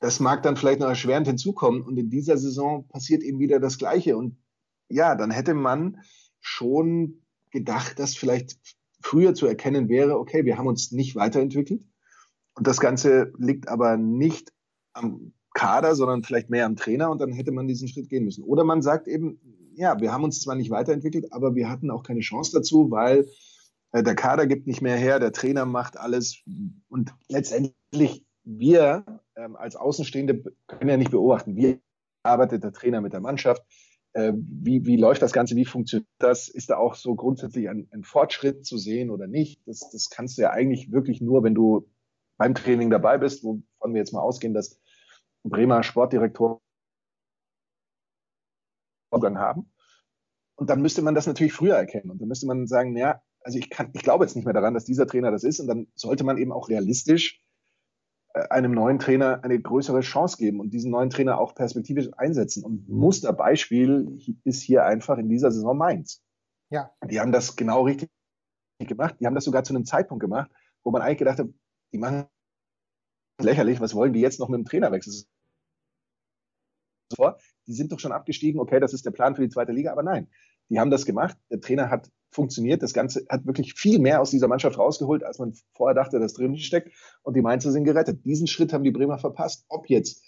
Das mag dann vielleicht noch erschwerend hinzukommen. Und in dieser Saison passiert eben wieder das Gleiche. Und ja, dann hätte man schon gedacht, dass vielleicht früher zu erkennen wäre, okay, wir haben uns nicht weiterentwickelt. Und das Ganze liegt aber nicht am Kader, sondern vielleicht mehr am Trainer und dann hätte man diesen Schritt gehen müssen. Oder man sagt eben, ja, wir haben uns zwar nicht weiterentwickelt, aber wir hatten auch keine Chance dazu, weil äh, der Kader gibt nicht mehr her, der Trainer macht alles und letztendlich wir ähm, als Außenstehende können ja nicht beobachten, wie arbeitet der Trainer mit der Mannschaft, äh, wie, wie läuft das Ganze, wie funktioniert das, ist da auch so grundsätzlich ein, ein Fortschritt zu sehen oder nicht. Das, das kannst du ja eigentlich wirklich nur, wenn du beim Training dabei bist, wovon wir jetzt mal ausgehen, dass Bremer Sportdirektor haben. Und dann müsste man das natürlich früher erkennen. Und dann müsste man sagen, ja, also ich kann, ich glaube jetzt nicht mehr daran, dass dieser Trainer das ist. Und dann sollte man eben auch realistisch äh, einem neuen Trainer eine größere Chance geben und diesen neuen Trainer auch perspektivisch einsetzen. Und mhm. Musterbeispiel ist hier einfach in dieser Saison Mainz. Ja. Die haben das genau richtig gemacht. Die haben das sogar zu einem Zeitpunkt gemacht, wo man eigentlich gedacht hat, die machen lächerlich, was wollen die jetzt noch mit dem Trainerwechsel? Die sind doch schon abgestiegen, okay, das ist der Plan für die zweite Liga, aber nein, die haben das gemacht. Der Trainer hat funktioniert. Das Ganze hat wirklich viel mehr aus dieser Mannschaft rausgeholt, als man vorher dachte, dass drin steckt. Und die Mainzer sind gerettet. Diesen Schritt haben die Bremer verpasst. Ob jetzt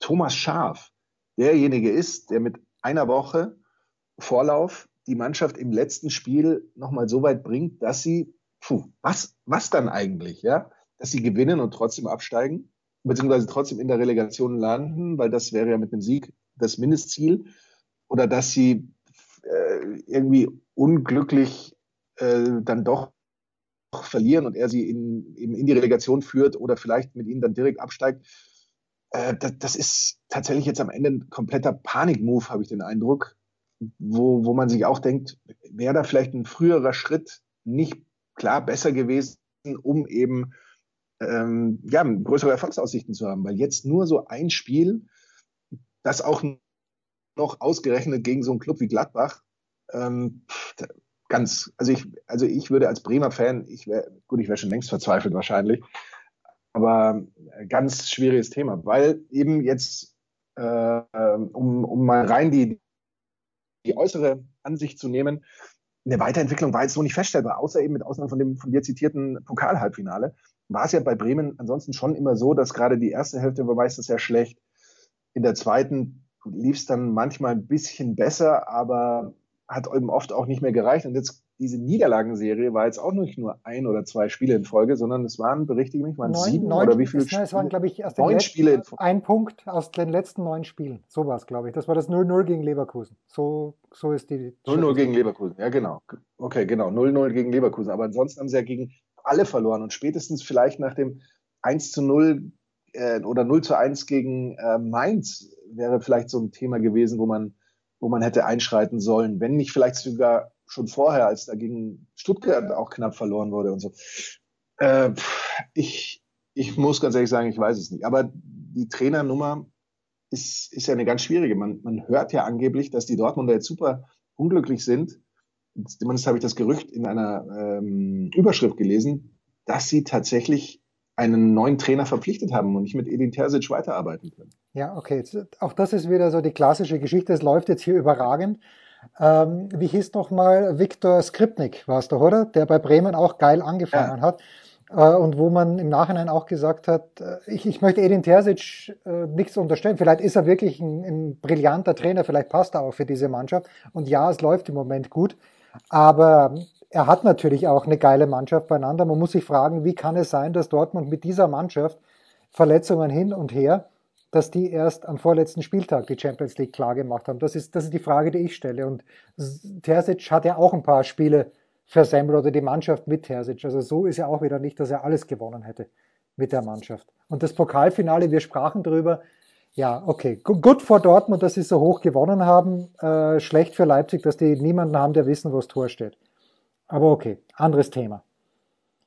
Thomas Schaf derjenige ist, der mit einer Woche Vorlauf die Mannschaft im letzten Spiel nochmal so weit bringt, dass sie, puh, was, was dann eigentlich, ja? Dass sie gewinnen und trotzdem absteigen, beziehungsweise trotzdem in der Relegation landen, weil das wäre ja mit einem Sieg das Mindestziel. Oder dass sie äh, irgendwie unglücklich äh, dann doch verlieren und er sie in, in, die Relegation führt oder vielleicht mit ihnen dann direkt absteigt. Äh, das, das, ist tatsächlich jetzt am Ende ein kompletter Panik-Move, habe ich den Eindruck, wo, wo man sich auch denkt, wäre da vielleicht ein früherer Schritt nicht klar besser gewesen, um eben ähm, ja, größere Erfolgsaussichten zu haben. Weil jetzt nur so ein Spiel, das auch noch ausgerechnet gegen so einen Club wie Gladbach. Ähm, ganz, also ich, also ich würde als Bremer Fan, ich wäre, gut, ich wäre schon längst verzweifelt wahrscheinlich, aber ganz schwieriges Thema, weil eben jetzt, äh, um, um mal rein die, die äußere Ansicht zu nehmen, eine Weiterentwicklung war jetzt so nicht feststellbar, außer eben mit Ausnahme von dem von dir zitierten Pokalhalbfinale, war es ja bei Bremen ansonsten schon immer so, dass gerade die erste Hälfte war meistens sehr schlecht. In der zweiten lief es dann manchmal ein bisschen besser, aber hat eben oft auch nicht mehr gereicht. Und jetzt diese Niederlagenserie war jetzt auch nicht nur ein oder zwei Spiele in Folge, sondern es waren, berichtige mich, waren neun, sieben neun, oder wie viele Spiele? Es waren, glaube ich, erst neun Spiele in Folge. Ein Punkt aus den letzten neun Spielen. So war es, glaube ich. Das war das 0-0 gegen Leverkusen. So, so ist die. 0-0 gegen Leverkusen, ja, genau. Okay, genau. 0-0 gegen Leverkusen. Aber ansonsten haben sie ja gegen alle verloren. Und spätestens vielleicht nach dem 1 zu 0 äh, oder 0 zu 1 gegen äh, Mainz wäre vielleicht so ein Thema gewesen, wo man, wo man hätte einschreiten sollen, wenn nicht vielleicht sogar schon vorher, als da gegen Stuttgart auch knapp verloren wurde und so. Äh, ich, ich muss ganz ehrlich sagen, ich weiß es nicht. Aber die Trainernummer ist, ist ja eine ganz schwierige. Man, man hört ja angeblich, dass die Dortmunder jetzt super unglücklich sind. Zumindest habe ich das Gerücht in einer ähm, Überschrift gelesen, dass sie tatsächlich einen neuen Trainer verpflichtet haben und nicht mit Edin Terzic weiterarbeiten können. Ja, okay. Auch das ist wieder so die klassische Geschichte. Es läuft jetzt hier überragend. ähm, wie hieß nochmal, Viktor Skripnik war es doch, oder? Der bei Bremen auch geil angefangen ja. hat. Äh, und wo man im Nachhinein auch gesagt hat, äh, ich, ich möchte Edin Terzic äh, nichts unterstellen. Vielleicht ist er wirklich ein, ein brillanter Trainer, vielleicht passt er auch für diese Mannschaft. Und ja, es läuft im Moment gut. Aber er hat natürlich auch eine geile Mannschaft beieinander. Man muss sich fragen, wie kann es sein, dass Dortmund mit dieser Mannschaft Verletzungen hin und her, dass die erst am vorletzten Spieltag die Champions League klar gemacht haben. Das ist, das ist die Frage, die ich stelle. Und Terzic hat ja auch ein paar Spiele versemmelt oder die Mannschaft mit Terzic. Also so ist ja auch wieder nicht, dass er alles gewonnen hätte mit der Mannschaft. Und das Pokalfinale, wir sprachen drüber. Ja, okay. Gut vor Dortmund, dass sie so hoch gewonnen haben. Äh, schlecht für Leipzig, dass die niemanden haben, der wissen, wo das Tor steht. Aber okay, anderes Thema.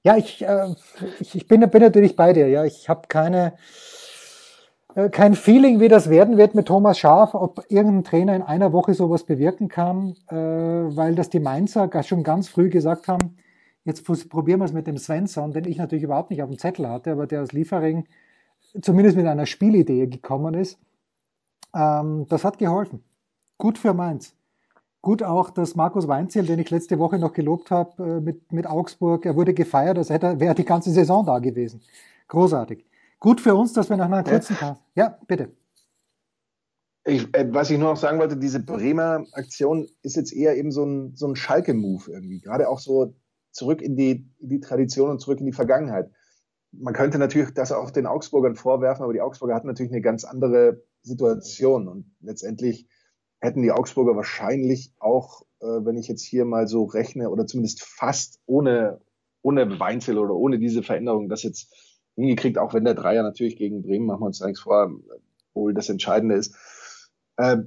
Ja, ich, äh, ich, ich bin, bin natürlich bei dir. Ja, ich habe keine, äh, kein Feeling, wie das werden wird mit Thomas Schaaf, ob irgendein Trainer in einer Woche sowas bewirken kann, äh, weil das die Mainzer schon ganz früh gesagt haben, jetzt probieren wir es mit dem Svensson, den ich natürlich überhaupt nicht auf dem Zettel hatte, aber der aus Liefering zumindest mit einer Spielidee gekommen ist. Ähm, das hat geholfen. Gut für Mainz. Gut auch, dass Markus Weinziel, den ich letzte Woche noch gelobt habe äh, mit, mit Augsburg, er wurde gefeiert, als hätte, wäre die ganze Saison da gewesen. Großartig. Gut für uns, dass wir nach einer kurzen Pause. Ja, bitte. Ich, äh, was ich nur noch sagen wollte, diese Bremer Aktion ist jetzt eher eben so ein, so ein Schalke-Move irgendwie. Gerade auch so zurück in die, in die Tradition und zurück in die Vergangenheit. Man könnte natürlich das auch den Augsburgern vorwerfen, aber die Augsburger hatten natürlich eine ganz andere Situation und letztendlich hätten die Augsburger wahrscheinlich auch, äh, wenn ich jetzt hier mal so rechne, oder zumindest fast ohne, ohne Weinzel oder ohne diese Veränderung das jetzt hingekriegt, auch wenn der Dreier natürlich gegen Bremen, machen wir uns eigentlich vor, wohl das Entscheidende ist. Äh,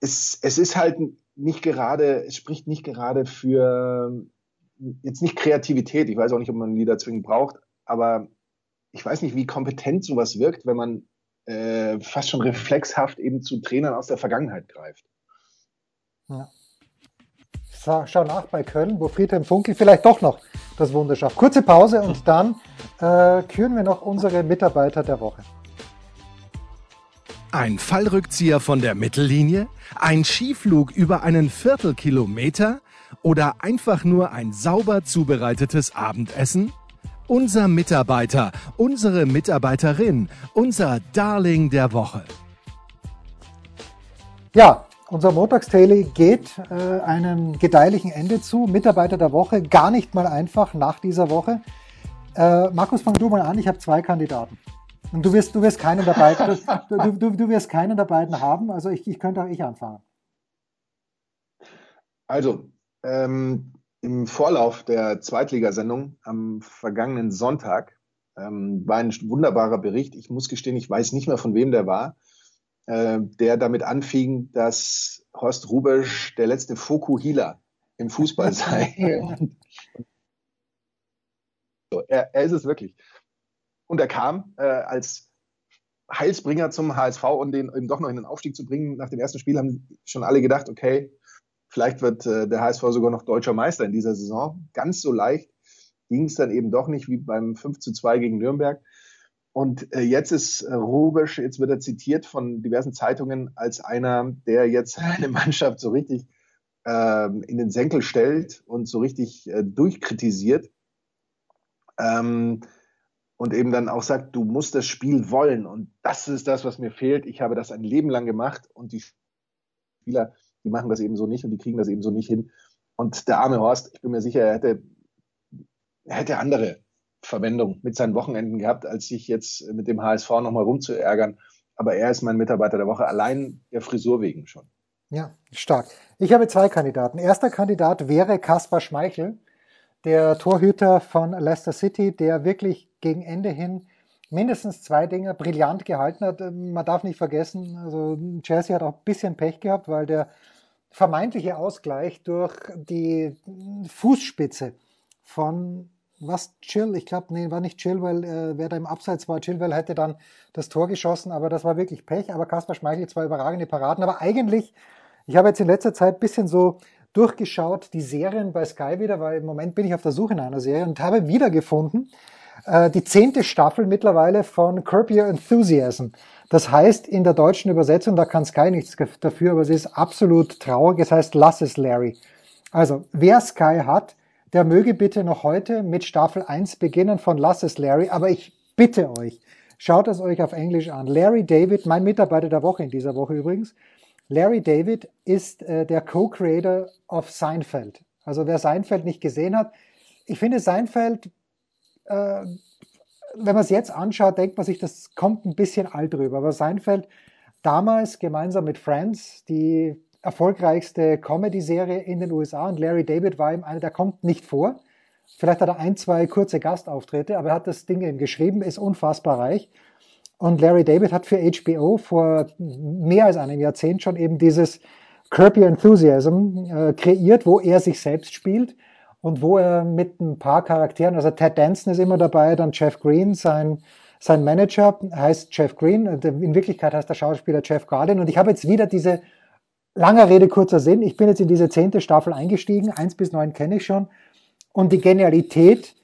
es, es ist halt nicht gerade, es spricht nicht gerade für jetzt nicht Kreativität. Ich weiß auch nicht, ob man die da zwingend braucht, aber ich weiß nicht, wie kompetent sowas wirkt, wenn man äh, fast schon reflexhaft eben zu Trainern aus der Vergangenheit greift. Ja. Schau nach bei Köln, wo Friedhelm Funkel vielleicht doch noch das Wunder schafft. Kurze Pause und dann äh, küren wir noch unsere Mitarbeiter der Woche. Ein Fallrückzieher von der Mittellinie? Ein Skiflug über einen Viertelkilometer? Oder einfach nur ein sauber zubereitetes Abendessen? Unser Mitarbeiter, unsere Mitarbeiterin, unser Darling der Woche. Ja, unser Montagsdaily geht äh, einem gedeihlichen Ende zu. Mitarbeiter der Woche, gar nicht mal einfach nach dieser Woche. Äh, Markus, fang du mal an. Ich habe zwei Kandidaten. Und du wirst, du wirst keinen der beiden, du, du, du wirst keinen der beiden haben. Also ich, ich könnte auch ich anfangen. Also, ähm, im Vorlauf der Zweitligasendung am vergangenen Sonntag ähm, war ein wunderbarer Bericht. Ich muss gestehen, ich weiß nicht mehr, von wem der war, äh, der damit anfing, dass Horst Rubesch der letzte Fokuhila im Fußball *laughs* sei. so, er, er, ist es wirklich. Und er kam äh, als Heilsbringer zum HSV und den eben doch noch in den Aufstieg zu bringen. Nach dem ersten Spiel haben schon alle gedacht, okay, Vielleicht wird äh, der HSV sogar noch deutscher Meister in dieser Saison. Ganz so leicht ging es dann eben doch nicht wie beim 5 zu 2 gegen Nürnberg. Und äh, jetzt ist äh, Rubisch, jetzt wird er zitiert von diversen Zeitungen als einer, der jetzt *laughs* eine Mannschaft so richtig ähm, in den Senkel stellt und so richtig durchkritisiert. Ähm, und eben dann auch sagt, du musst das Spiel wollen. Und das ist das, was mir fehlt. Ich habe das ein Leben lang gemacht und die Spieler die machen das eben so nicht und die kriegen das eben so nicht hin. Und der arme Horst, ich bin mir sicher, er hätte, er hätte andere Verwendung mit seinen Wochenenden gehabt, als sich jetzt mit dem HSV nochmal rumzuärgern. Aber er ist mein Mitarbeiter der Woche, allein der Frisur wegen schon. Ja, stark. Ich habe zwei Kandidaten. Erster Kandidat wäre Kaspar Schmeichel, der Torhüter von Leicester City, der wirklich gegen Ende hin mindestens zwei Dinge brillant gehalten hat. Man darf nicht vergessen, also Chelsea hat auch ein bisschen Pech gehabt, weil der vermeintliche Ausgleich durch die Fußspitze von was Chill, ich glaube, nee, war nicht Chill, weil äh, wer da im Abseits war, Chilwell hätte dann das Tor geschossen, aber das war wirklich Pech. Aber Kaspar Schmeichel zwei überragende Paraden. Aber eigentlich, ich habe jetzt in letzter Zeit ein bisschen so durchgeschaut, die Serien bei Sky wieder, weil im Moment bin ich auf der Suche nach einer Serie und habe wiedergefunden, äh, die zehnte Staffel mittlerweile von Curb Your Enthusiasm. Das heißt in der deutschen Übersetzung, da kann Sky nichts dafür, aber es ist absolut traurig, es heißt Lass es Larry. Also, wer Sky hat, der möge bitte noch heute mit Staffel 1 beginnen von Lass es Larry, aber ich bitte euch, schaut es euch auf Englisch an. Larry David, mein Mitarbeiter der Woche in dieser Woche übrigens, Larry David ist äh, der Co-Creator of Seinfeld. Also wer Seinfeld nicht gesehen hat, ich finde Seinfeld, äh, wenn man es jetzt anschaut, denkt man sich, das kommt ein bisschen alt rüber. Aber Seinfeld damals gemeinsam mit Friends, die erfolgreichste Comedy-Serie in den USA und Larry David war ihm einer, der kommt nicht vor. Vielleicht hat er ein, zwei kurze Gastauftritte, aber er hat das Ding eben geschrieben, ist unfassbar reich. Und Larry David hat für HBO vor mehr als einem Jahrzehnt schon eben dieses Curb Your Enthusiasm äh, kreiert, wo er sich selbst spielt und wo er mit ein paar Charakteren, also Ted Danson ist immer dabei, dann Jeff Green, sein, sein Manager heißt Jeff Green, in Wirklichkeit heißt der Schauspieler Jeff Garlin und ich habe jetzt wieder diese, langer Rede, kurzer Sinn, ich bin jetzt in diese zehnte Staffel eingestiegen, eins bis neun kenne ich schon. Und die Genialität,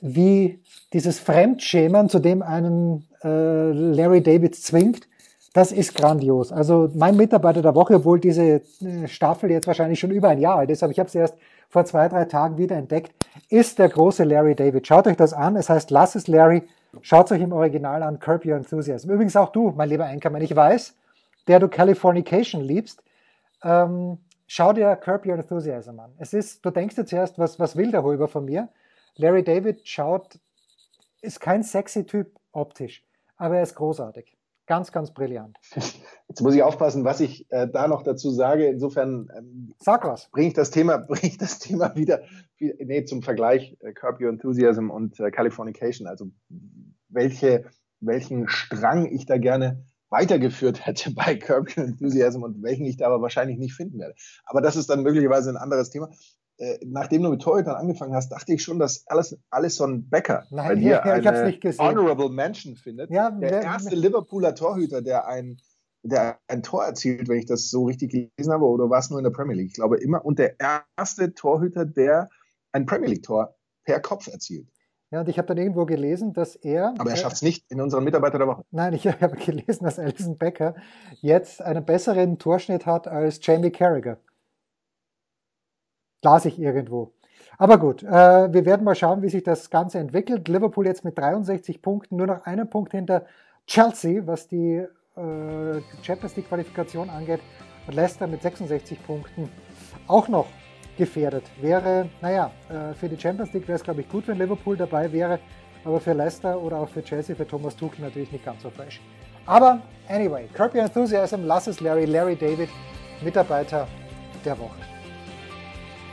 wie dieses Fremdschämen, zu dem einen äh, Larry David zwingt, das ist grandios. Also mein Mitarbeiter der Woche, obwohl diese äh, Staffel jetzt wahrscheinlich schon über ein Jahr alt ist, aber ich habe sie erst vor zwei, drei Tagen wieder entdeckt, ist der große Larry David. Schaut euch das an. Es heißt Lass es Larry. Schaut euch im Original an. Curb Your Enthusiasm. Übrigens auch du, mein lieber Enkermann. Ich weiß, der du Californication liebst. Ähm, schau dir Curb Your Enthusiasm an. Es ist, du denkst dir zuerst, was, was will der Huber von mir? Larry David schaut, ist kein sexy Typ optisch, aber er ist großartig. Ganz, ganz brillant. *laughs* Jetzt muss ich aufpassen, was ich äh, da noch dazu sage. Insofern ähm, Sag was. Bringe ich das Thema, *laughs* bringe ich das Thema wieder, wie, nee, zum Vergleich äh, Curb Your Enthusiasm und äh, Californication. Also welche, welchen Strang ich da gerne weitergeführt *laughs* hätte bei Curb Your Enthusiasm und welchen ich da aber wahrscheinlich nicht finden werde. Aber das ist dann möglicherweise ein anderes Thema. Äh, nachdem du mit Torhütern angefangen hast, dachte ich schon, dass Alice, Alison Becker Nein, bei dir ja, eine nicht gesehen. Honorable Mention findet. Ja, der wer, erste Liverpooler Torhüter, der ein, der ein Tor erzielt, wenn ich das so richtig gelesen habe, oder war es nur in der Premier League? Ich glaube immer. Und der erste Torhüter, der ein Premier League-Tor per Kopf erzielt. Ja, und ich habe dann irgendwo gelesen, dass er. Aber er schafft es nicht in unseren Mitarbeiter der Woche. Nein, ich *laughs* habe gelesen, dass Alison Becker jetzt einen besseren Torschnitt hat als Jamie Carragher. Las ich irgendwo. Aber gut, äh, wir werden mal schauen, wie sich das Ganze entwickelt. Liverpool jetzt mit 63 Punkten, nur noch einen Punkt hinter Chelsea, was die äh, Champions League Qualifikation angeht. Und Leicester mit 66 Punkten auch noch gefährdet. Wäre, naja, äh, für die Champions League wäre es, glaube ich, gut, wenn Liverpool dabei wäre. Aber für Leicester oder auch für Chelsea, für Thomas Tuchel natürlich nicht ganz so fresh. Aber anyway, Your Enthusiasm, lass es Larry, Larry David, Mitarbeiter der Woche.